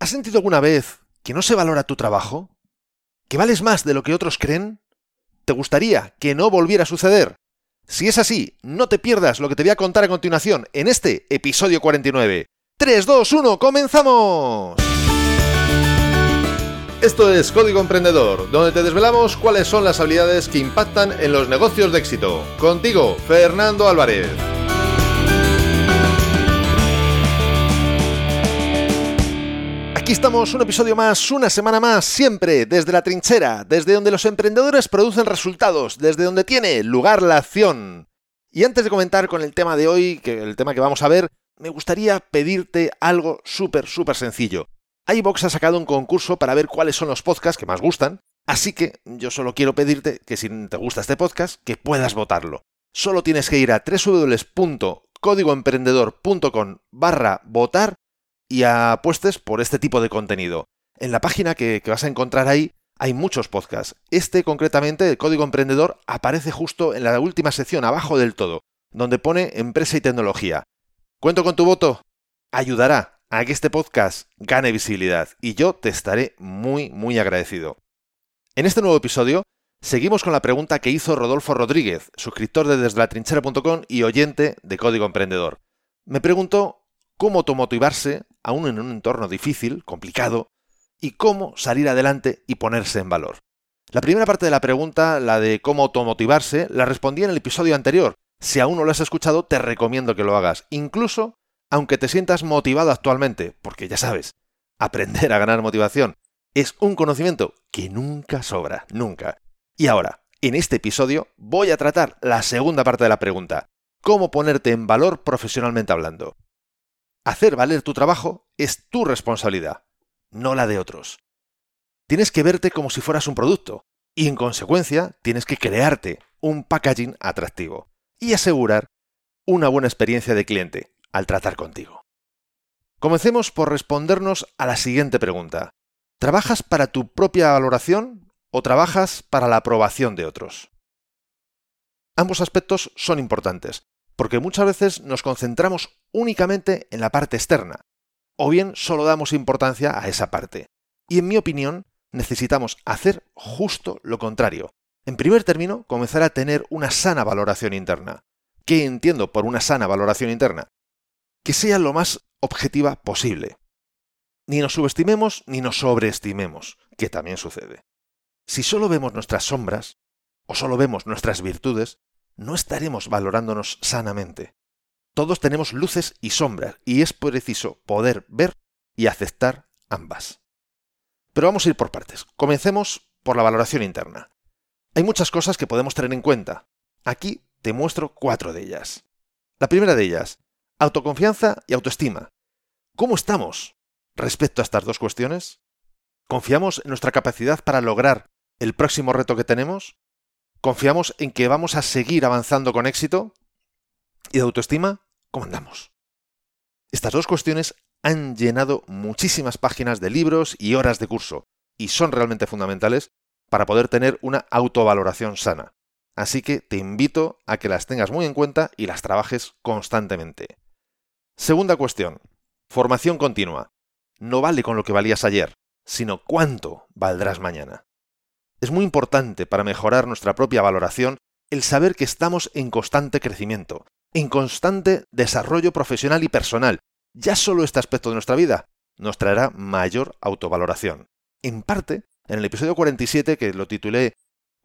¿Has sentido alguna vez que no se valora tu trabajo? ¿Que vales más de lo que otros creen? ¿Te gustaría que no volviera a suceder? Si es así, no te pierdas lo que te voy a contar a continuación en este episodio 49. 3, 2, 1, comenzamos. Esto es Código Emprendedor, donde te desvelamos cuáles son las habilidades que impactan en los negocios de éxito. Contigo, Fernando Álvarez. Aquí estamos, un episodio más, una semana más, siempre desde la trinchera, desde donde los emprendedores producen resultados, desde donde tiene lugar la acción. Y antes de comentar con el tema de hoy, que el tema que vamos a ver, me gustaría pedirte algo súper, súper sencillo. iVox ha sacado un concurso para ver cuáles son los podcasts que más gustan, así que yo solo quiero pedirte que si te gusta este podcast, que puedas votarlo. Solo tienes que ir a www.códigoemprendedor.com barra votar y apuestes por este tipo de contenido. En la página que, vas a encontrar ahí hay muchos podcasts. Este concretamente, el Código Emprendedor, aparece justo en la última sección, abajo del todo, donde pone Empresa y Tecnología. Cuento con tu voto. Ayudará a que este podcast gane visibilidad y yo te estaré muy, muy agradecido. En este nuevo episodio, seguimos con la pregunta que hizo Rodolfo Rodríguez, suscriptor de desdelatrinchera.com y oyente de Código Emprendedor. Me preguntó cómo automotivarse, aún en un entorno difícil, complicado, y cómo salir adelante y ponerse en valor. La primera parte de la pregunta, la de cómo automotivarse, la respondí en el episodio anterior. Si aún no lo has escuchado, te recomiendo que lo hagas, incluso aunque te sientas motivado actualmente, porque ya sabes, aprender a ganar motivación es un conocimiento que nunca sobra, nunca. Y ahora, en este episodio, voy a tratar la segunda parte de la pregunta, cómo ponerte en valor profesionalmente hablando. Hacer valer tu trabajo es tu responsabilidad, no la de otros. Tienes que verte como si fueras un producto y en consecuencia tienes que crearte un packaging atractivo y asegurar una buena experiencia de cliente al tratar contigo. Comencemos por respondernos a la siguiente pregunta. ¿Trabajas para tu propia valoración o trabajas para la aprobación de otros? Ambos aspectos son importantes, porque muchas veces nos concentramos únicamente en la parte externa, o bien solo damos importancia a esa parte. Y en mi opinión, necesitamos hacer justo lo contrario. En primer término, comenzar a tener una sana valoración interna. ¿Qué entiendo por una sana valoración interna? Que sea lo más objetiva posible. Ni nos subestimemos ni nos sobreestimemos, que también sucede. Si solo vemos nuestras sombras, o solo vemos nuestras virtudes, no estaremos valorándonos sanamente. Todos tenemos luces y sombras y es preciso poder ver y aceptar ambas. Pero vamos a ir por partes. Comencemos por la valoración interna. Hay muchas cosas que podemos tener en cuenta. Aquí te muestro cuatro de ellas. La primera de ellas, autoconfianza y autoestima. ¿Cómo estamos respecto a estas dos cuestiones? ¿Confiamos en nuestra capacidad para lograr el próximo reto que tenemos? ¿Confiamos en que vamos a seguir avanzando con éxito? ¿Y de autoestima? ¿Cómo andamos? Estas dos cuestiones han llenado muchísimas páginas de libros y horas de curso, y son realmente fundamentales para poder tener una autovaloración sana. Así que te invito a que las tengas muy en cuenta y las trabajes constantemente. Segunda cuestión. Formación continua. No vale con lo que valías ayer, sino cuánto valdrás mañana. Es muy importante para mejorar nuestra propia valoración el saber que estamos en constante crecimiento, en constante desarrollo profesional y personal. Ya solo este aspecto de nuestra vida nos traerá mayor autovaloración. En parte, en el episodio 47, que lo titulé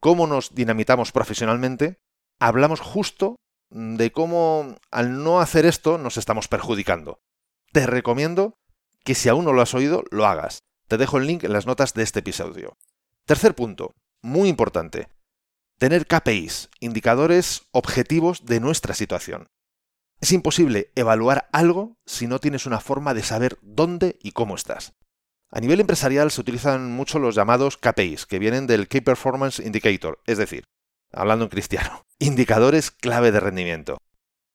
¿Cómo nos dinamitamos profesionalmente?, hablamos justo de cómo al no hacer esto nos estamos perjudicando. Te recomiendo que si aún no lo has oído, lo hagas. Te dejo el link en las notas de este episodio. Tercer punto, muy importante. Tener KPIs, indicadores objetivos de nuestra situación. Es imposible evaluar algo si no tienes una forma de saber dónde y cómo estás. A nivel empresarial se utilizan mucho los llamados KPIs, que vienen del Key Performance Indicator, es decir, hablando en cristiano, indicadores clave de rendimiento.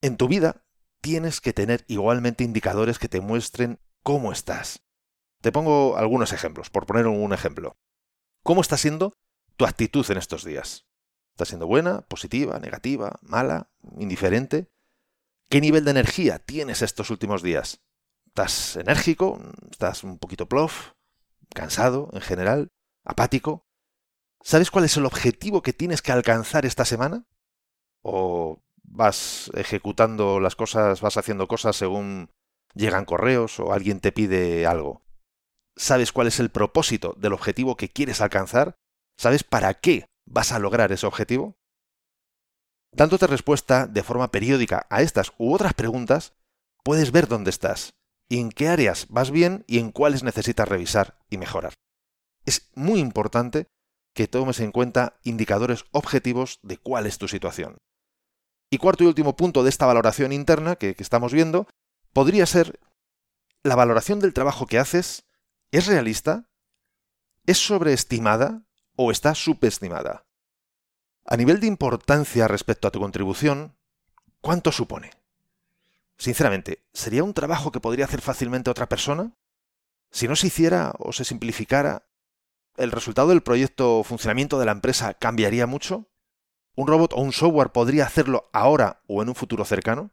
En tu vida tienes que tener igualmente indicadores que te muestren cómo estás. Te pongo algunos ejemplos, por poner un ejemplo. ¿Cómo está siendo tu actitud en estos días? ¿Está siendo buena, positiva, negativa, mala, indiferente? ¿Qué nivel de energía tienes estos últimos días? ¿Estás enérgico? ¿Estás un poquito plof? ¿Cansado en general? ¿Apático? ¿Sabes cuál es el objetivo que tienes que alcanzar esta semana? ¿O vas ejecutando las cosas, vas haciendo cosas según llegan correos o alguien te pide algo? ¿Sabes cuál es el propósito del objetivo que quieres alcanzar? ¿Sabes para qué vas a lograr ese objetivo? Dándote respuesta de forma periódica a estas u otras preguntas, puedes ver dónde estás, en qué áreas vas bien y en cuáles necesitas revisar y mejorar. Es muy importante que tomes en cuenta indicadores objetivos de cuál es tu situación. Y cuarto y último punto de esta valoración interna que, que estamos viendo podría ser la valoración del trabajo que haces ¿Es realista? ¿Es sobreestimada o está subestimada? A nivel de importancia respecto a tu contribución, ¿cuánto supone? Sinceramente, ¿sería un trabajo que podría hacer fácilmente otra persona? Si no se hiciera o se simplificara, ¿el resultado del proyecto o funcionamiento de la empresa cambiaría mucho? ¿Un robot o un software podría hacerlo ahora o en un futuro cercano?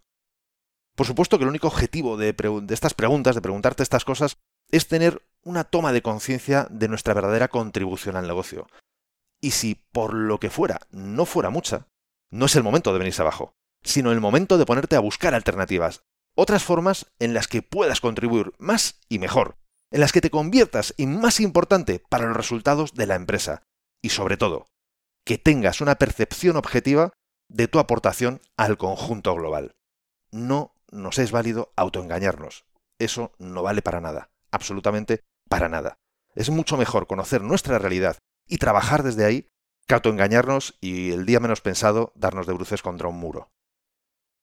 Por supuesto que el único objetivo de, de estas preguntas, de preguntarte estas cosas, es tener una toma de conciencia de nuestra verdadera contribución al negocio. Y si por lo que fuera no fuera mucha, no es el momento de venirse abajo, sino el momento de ponerte a buscar alternativas, otras formas en las que puedas contribuir más y mejor, en las que te conviertas en más importante para los resultados de la empresa y sobre todo, que tengas una percepción objetiva de tu aportación al conjunto global. No nos es válido autoengañarnos. Eso no vale para nada absolutamente para nada. Es mucho mejor conocer nuestra realidad y trabajar desde ahí que autoengañarnos y el día menos pensado darnos de bruces contra un muro.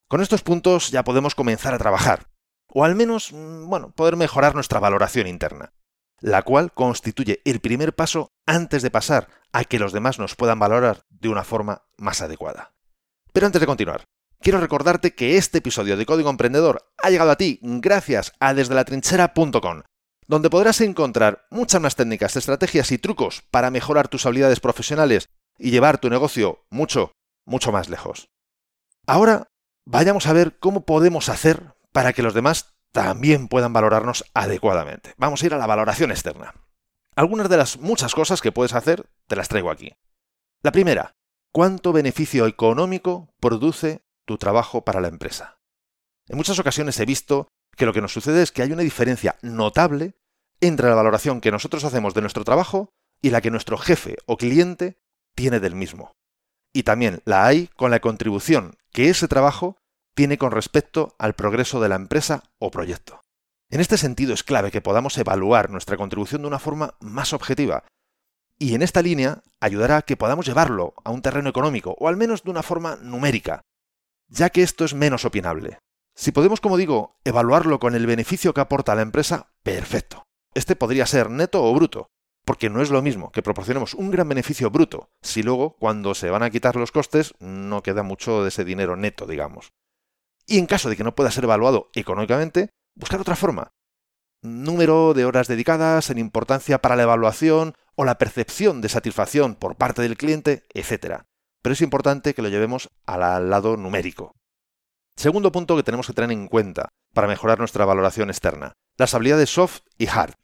Con estos puntos ya podemos comenzar a trabajar, o al menos, mm, bueno, poder mejorar nuestra valoración interna, la cual constituye el primer paso antes de pasar a que los demás nos puedan valorar de una forma más adecuada. Pero antes de continuar, quiero recordarte que este episodio de Código Emprendedor ha llegado a ti gracias a desde la trinchera.com donde podrás encontrar muchas más técnicas, estrategias y trucos para mejorar tus habilidades profesionales y llevar tu negocio mucho, mucho más lejos. Ahora vayamos a ver cómo podemos hacer para que los demás también puedan valorarnos adecuadamente. Vamos a ir a la valoración externa. Algunas de las muchas cosas que puedes hacer te las traigo aquí. La primera, ¿cuánto beneficio económico produce tu trabajo para la empresa? En muchas ocasiones he visto que lo que nos sucede es que hay una diferencia notable entre la valoración que nosotros hacemos de nuestro trabajo y la que nuestro jefe o cliente tiene del mismo. Y también la hay con la contribución que ese trabajo tiene con respecto al progreso de la empresa o proyecto. En este sentido es clave que podamos evaluar nuestra contribución de una forma más objetiva y en esta línea ayudará a que podamos llevarlo a un terreno económico o al menos de una forma numérica, ya que esto es menos opinable. Si podemos, como digo, evaluarlo con el beneficio que aporta a la empresa, perfecto. Este podría ser neto o bruto, porque no es lo mismo que proporcionemos un gran beneficio bruto, si luego, cuando se van a quitar los costes, no queda mucho de ese dinero neto, digamos. Y en caso de que no pueda ser evaluado económicamente, buscar otra forma. Número de horas dedicadas en importancia para la evaluación o la percepción de satisfacción por parte del cliente, etc. Pero es importante que lo llevemos al lado numérico. Segundo punto que tenemos que tener en cuenta para mejorar nuestra valoración externa, las habilidades soft y hard.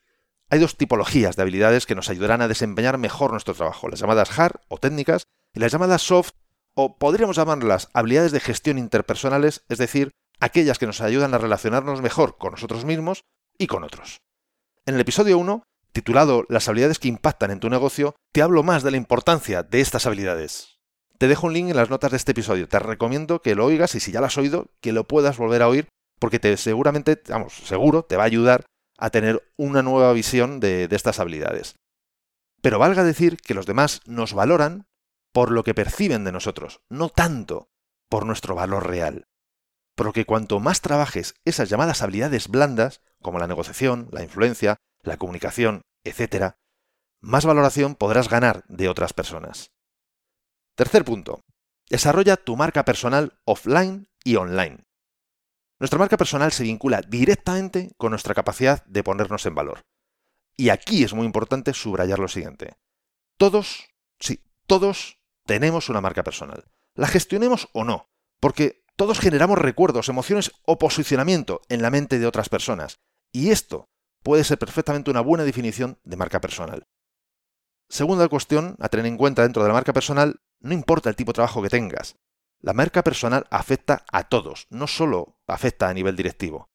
Hay dos tipologías de habilidades que nos ayudarán a desempeñar mejor nuestro trabajo, las llamadas hard o técnicas y las llamadas soft o podríamos llamarlas habilidades de gestión interpersonales, es decir, aquellas que nos ayudan a relacionarnos mejor con nosotros mismos y con otros. En el episodio 1, titulado Las habilidades que impactan en tu negocio, te hablo más de la importancia de estas habilidades. Te dejo un link en las notas de este episodio. Te recomiendo que lo oigas y si ya lo has oído, que lo puedas volver a oír porque te seguramente, vamos, seguro te va a ayudar a tener una nueva visión de, de estas habilidades. Pero valga decir que los demás nos valoran por lo que perciben de nosotros, no tanto por nuestro valor real. Por lo que cuanto más trabajes esas llamadas habilidades blandas, como la negociación, la influencia, la comunicación, etc., más valoración podrás ganar de otras personas. Tercer punto. Desarrolla tu marca personal offline y online. Nuestra marca personal se vincula directamente con nuestra capacidad de ponernos en valor. Y aquí es muy importante subrayar lo siguiente. Todos, sí, todos tenemos una marca personal. La gestionemos o no, porque todos generamos recuerdos, emociones o posicionamiento en la mente de otras personas. Y esto puede ser perfectamente una buena definición de marca personal. Segunda cuestión a tener en cuenta dentro de la marca personal, no importa el tipo de trabajo que tengas. La marca personal afecta a todos, no solo afecta a nivel directivo.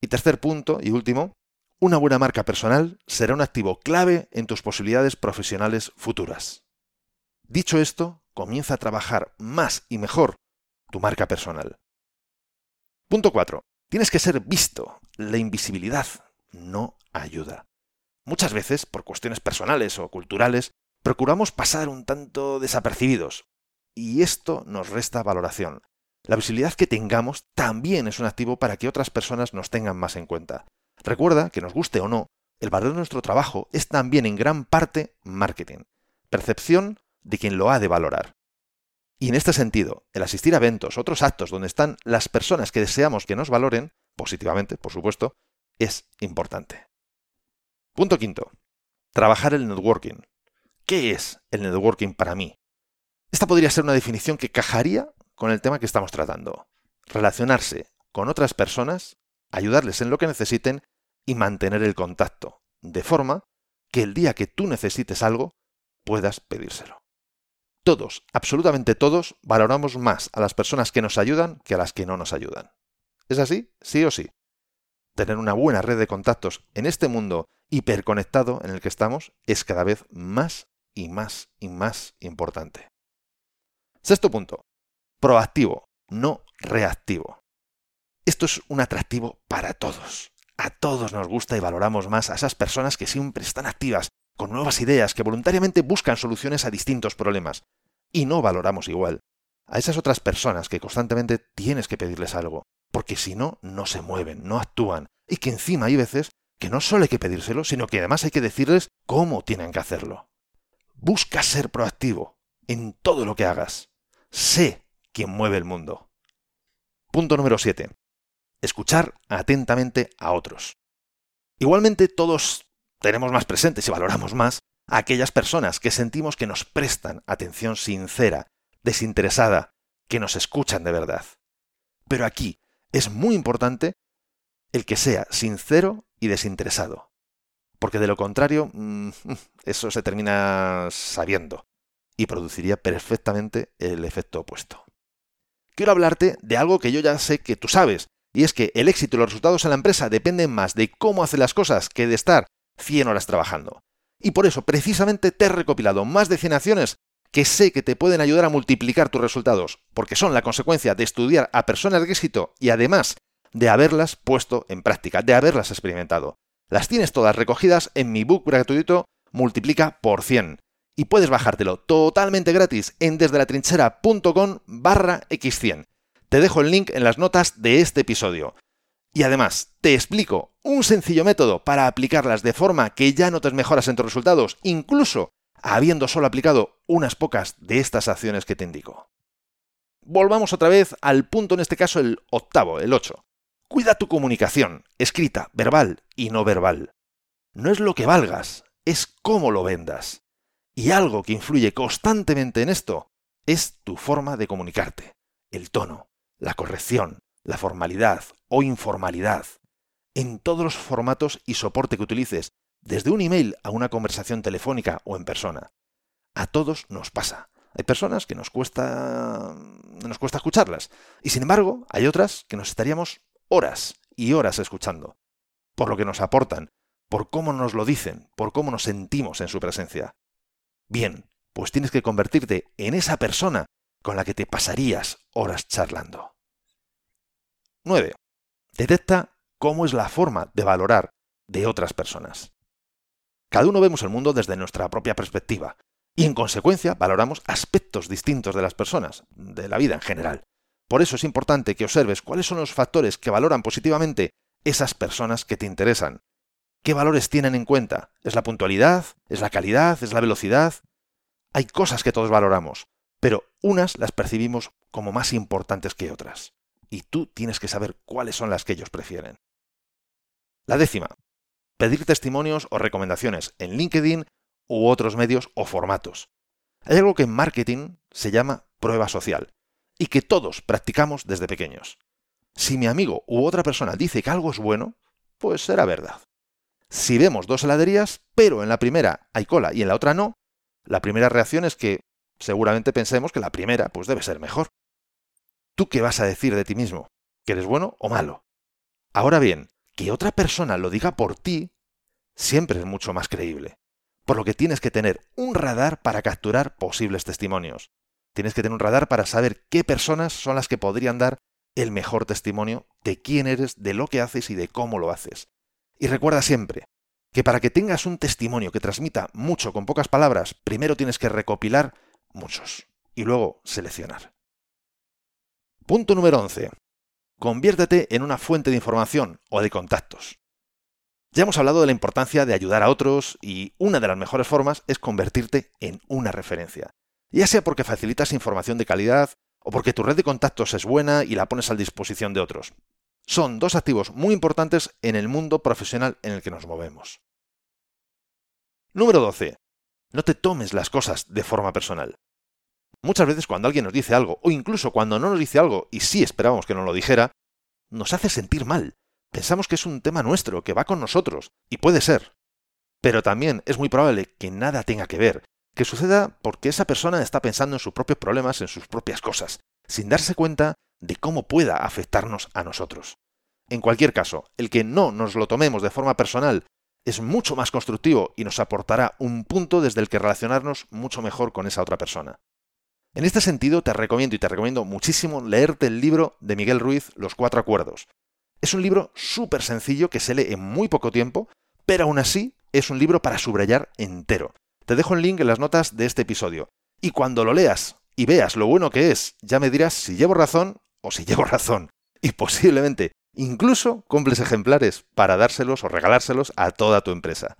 Y tercer punto y último, una buena marca personal será un activo clave en tus posibilidades profesionales futuras. Dicho esto, comienza a trabajar más y mejor tu marca personal. Punto 4. Tienes que ser visto. La invisibilidad no ayuda. Muchas veces, por cuestiones personales o culturales, procuramos pasar un tanto desapercibidos, y esto nos resta valoración. La visibilidad que tengamos también es un activo para que otras personas nos tengan más en cuenta. Recuerda que nos guste o no, el valor de nuestro trabajo es también en gran parte marketing, percepción de quien lo ha de valorar. Y en este sentido, el asistir a eventos, otros actos donde están las personas que deseamos que nos valoren, positivamente, por supuesto, es importante. Punto quinto. Trabajar el networking. ¿Qué es el networking para mí? Esta podría ser una definición que cajaría con el tema que estamos tratando. Relacionarse con otras personas, ayudarles en lo que necesiten y mantener el contacto, de forma que el día que tú necesites algo, puedas pedírselo. Todos, absolutamente todos, valoramos más a las personas que nos ayudan que a las que no nos ayudan. ¿Es así? Sí o sí. Tener una buena red de contactos en este mundo hiperconectado en el que estamos es cada vez más y más y más importante. Sexto punto. Proactivo, no reactivo. Esto es un atractivo para todos. A todos nos gusta y valoramos más a esas personas que siempre están activas, con nuevas ideas, que voluntariamente buscan soluciones a distintos problemas. Y no valoramos igual a esas otras personas que constantemente tienes que pedirles algo, porque si no, no se mueven, no actúan, y que encima hay veces que no solo hay que pedírselo, sino que además hay que decirles cómo tienen que hacerlo. Busca ser proactivo en todo lo que hagas. Sé quien mueve el mundo. Punto número 7. Escuchar atentamente a otros. Igualmente todos tenemos más presentes y valoramos más a aquellas personas que sentimos que nos prestan atención sincera, desinteresada, que nos escuchan de verdad. Pero aquí es muy importante el que sea sincero y desinteresado. Porque de lo contrario, mm, eso se termina sabiendo y produciría perfectamente el efecto opuesto. Quiero hablarte de algo que yo ya sé que tú sabes, y es que el éxito y los resultados en la empresa dependen más de cómo hace las cosas que de estar 100 horas trabajando. Y por eso, precisamente, te he recopilado más de 100 acciones que sé que te pueden ayudar a multiplicar tus resultados, porque son la consecuencia de estudiar a personas de éxito y además de haberlas puesto en práctica, de haberlas experimentado. Las tienes todas recogidas en mi book gratuito Multiplica por 100 y puedes bajártelo totalmente gratis en desdelatrinchera.com barra x100. Te dejo el link en las notas de este episodio. Y además, te explico un sencillo método para aplicarlas de forma que ya notes mejoras en tus resultados, incluso habiendo solo aplicado unas pocas de estas acciones que te indico. Volvamos otra vez al punto, en este caso el octavo, el 8. Cuida tu comunicación, escrita, verbal y no verbal. No es lo que valgas, es cómo lo vendas. Y algo que influye constantemente en esto es tu forma de comunicarte, el tono, la corrección, la formalidad o informalidad. En todos los formatos y soporte que utilices, desde un email a una conversación telefónica o en persona. A todos nos pasa. Hay personas que nos cuesta nos cuesta escucharlas y sin embargo hay otras que nos estaríamos horas y horas escuchando por lo que nos aportan, por cómo nos lo dicen, por cómo nos sentimos en su presencia. Bien, pues tienes que convertirte en esa persona con la que te pasarías horas charlando. 9. Detecta cómo es la forma de valorar de otras personas. Cada uno vemos el mundo desde nuestra propia perspectiva y en consecuencia valoramos aspectos distintos de las personas, de la vida en general. Por eso es importante que observes cuáles son los factores que valoran positivamente esas personas que te interesan. ¿Qué valores tienen en cuenta? ¿Es la puntualidad? ¿Es la calidad? ¿Es la velocidad? Hay cosas que todos valoramos, pero unas las percibimos como más importantes que otras. Y tú tienes que saber cuáles son las que ellos prefieren. La décima, pedir testimonios o recomendaciones en LinkedIn u otros medios o formatos. Hay algo que en marketing se llama prueba social y que todos practicamos desde pequeños. Si mi amigo u otra persona dice que algo es bueno, pues será verdad. Si vemos dos heladerías, pero en la primera hay cola y en la otra no, la primera reacción es que seguramente pensemos que la primera pues debe ser mejor. ¿Tú qué vas a decir de ti mismo? ¿Que eres bueno o malo? Ahora bien, que otra persona lo diga por ti siempre es mucho más creíble. Por lo que tienes que tener un radar para capturar posibles testimonios. Tienes que tener un radar para saber qué personas son las que podrían dar el mejor testimonio de quién eres, de lo que haces y de cómo lo haces. Y recuerda siempre que para que tengas un testimonio que transmita mucho con pocas palabras, primero tienes que recopilar muchos y luego seleccionar. Punto número 11. Conviértete en una fuente de información o de contactos. Ya hemos hablado de la importancia de ayudar a otros y una de las mejores formas es convertirte en una referencia. Ya sea porque facilitas información de calidad o porque tu red de contactos es buena y la pones a disposición de otros. Son dos activos muy importantes en el mundo profesional en el que nos movemos. Número 12. No te tomes las cosas de forma personal. Muchas veces cuando alguien nos dice algo, o incluso cuando no nos dice algo y sí esperábamos que nos lo dijera, nos hace sentir mal. Pensamos que es un tema nuestro, que va con nosotros, y puede ser. Pero también es muy probable que nada tenga que ver, que suceda porque esa persona está pensando en sus propios problemas, en sus propias cosas, sin darse cuenta de cómo pueda afectarnos a nosotros. En cualquier caso, el que no nos lo tomemos de forma personal es mucho más constructivo y nos aportará un punto desde el que relacionarnos mucho mejor con esa otra persona. En este sentido, te recomiendo y te recomiendo muchísimo leerte el libro de Miguel Ruiz, Los Cuatro Acuerdos. Es un libro súper sencillo que se lee en muy poco tiempo, pero aún así es un libro para subrayar entero. Te dejo el link en las notas de este episodio. Y cuando lo leas y veas lo bueno que es, ya me dirás si llevo razón o si llevo razón. Y posiblemente incluso cumples ejemplares para dárselos o regalárselos a toda tu empresa.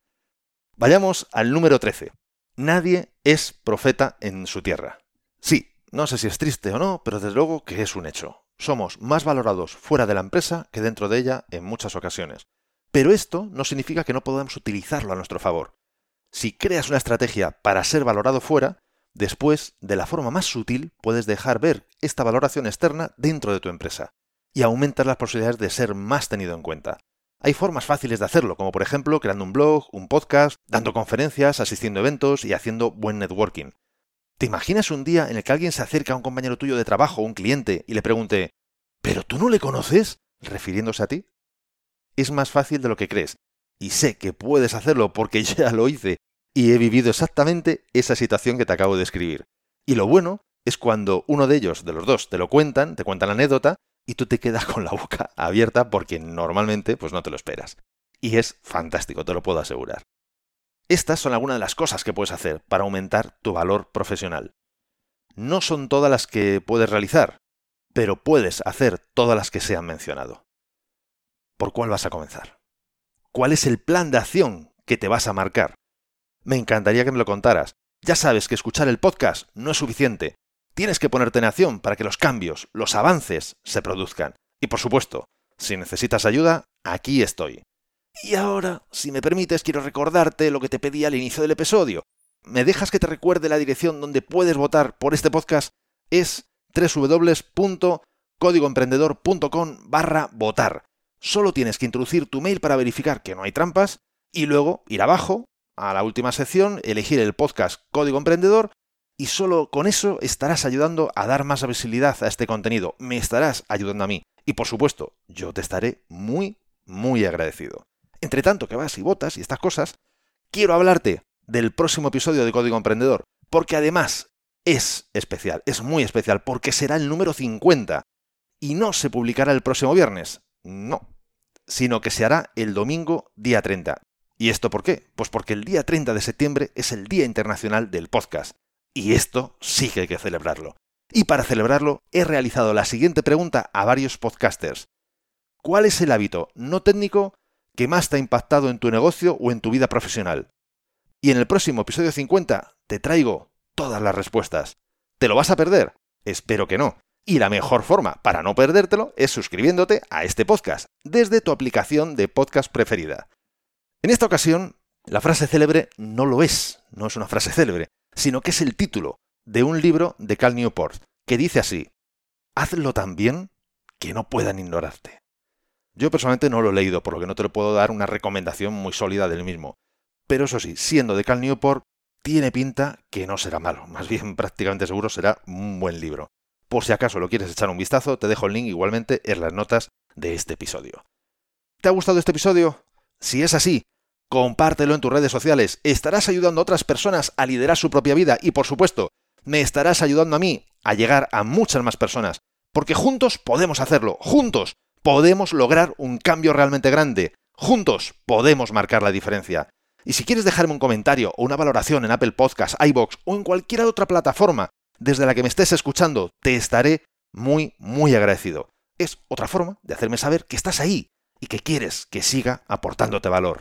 Vayamos al número 13. Nadie es profeta en su tierra. Sí, no sé si es triste o no, pero desde luego que es un hecho. Somos más valorados fuera de la empresa que dentro de ella en muchas ocasiones. Pero esto no significa que no podamos utilizarlo a nuestro favor. Si creas una estrategia para ser valorado fuera, después, de la forma más sutil, puedes dejar ver esta valoración externa dentro de tu empresa y aumentar las posibilidades de ser más tenido en cuenta. Hay formas fáciles de hacerlo, como por ejemplo creando un blog, un podcast, dando conferencias, asistiendo a eventos y haciendo buen networking. ¿Te imaginas un día en el que alguien se acerca a un compañero tuyo de trabajo o un cliente y le pregunte ¿Pero tú no le conoces? refiriéndose a ti? Es más fácil de lo que crees, y sé que puedes hacerlo porque ya lo hice y he vivido exactamente esa situación que te acabo de escribir. Y lo bueno es cuando uno de ellos, de los dos, te lo cuentan, te cuentan la anécdota, y tú te quedas con la boca abierta porque normalmente pues no te lo esperas. Y es fantástico, te lo puedo asegurar. Estas son algunas de las cosas que puedes hacer para aumentar tu valor profesional. No son todas las que puedes realizar, pero puedes hacer todas las que se han mencionado. ¿Por cuál vas a comenzar? ¿Cuál es el plan de acción que te vas a marcar? Me encantaría que me lo contaras. Ya sabes que escuchar el podcast no es suficiente. Tienes que ponerte en acción para que los cambios, los avances se produzcan. Y por supuesto, si necesitas ayuda, aquí estoy. Y ahora, si me permites, quiero recordarte lo que te pedí al inicio del episodio. ¿Me dejas que te recuerde la dirección donde puedes votar por este podcast? Es www.códigoemprendedor.com barra votar. Solo tienes que introducir tu mail para verificar que no hay trampas y luego ir abajo a la última sección, elegir el podcast Código Emprendedor y solo con eso estarás ayudando a dar más visibilidad a este contenido. Me estarás ayudando a mí. Y por supuesto, yo te estaré muy, muy agradecido. Entre tanto que vas y votas y estas cosas, quiero hablarte del próximo episodio de Código Emprendedor, porque además es especial, es muy especial, porque será el número 50 y no se publicará el próximo viernes, no, sino que se hará el domingo día 30. ¿Y esto por qué? Pues porque el día 30 de septiembre es el Día Internacional del Podcast. Y esto sí que hay que celebrarlo. Y para celebrarlo he realizado la siguiente pregunta a varios podcasters. ¿Cuál es el hábito no técnico que más te ha impactado en tu negocio o en tu vida profesional? Y en el próximo episodio 50 te traigo todas las respuestas. ¿Te lo vas a perder? Espero que no. Y la mejor forma para no perdértelo es suscribiéndote a este podcast desde tu aplicación de podcast preferida. En esta ocasión, la frase célebre no lo es, no es una frase célebre, sino que es el título de un libro de Cal Newport, que dice así, Hazlo tan bien que no puedan ignorarte. Yo personalmente no lo he leído, por lo que no te lo puedo dar una recomendación muy sólida del mismo. Pero eso sí, siendo de Cal Newport, tiene pinta que no será malo, más bien prácticamente seguro será un buen libro. Por si acaso lo quieres echar un vistazo, te dejo el link igualmente en las notas de este episodio. ¿Te ha gustado este episodio? Si es así, compártelo en tus redes sociales, estarás ayudando a otras personas a liderar su propia vida y por supuesto, me estarás ayudando a mí a llegar a muchas más personas, porque juntos podemos hacerlo, juntos podemos lograr un cambio realmente grande, juntos podemos marcar la diferencia. Y si quieres dejarme un comentario o una valoración en Apple Podcasts, iBox o en cualquier otra plataforma desde la que me estés escuchando, te estaré muy, muy agradecido. Es otra forma de hacerme saber que estás ahí y que quieres que siga aportándote valor.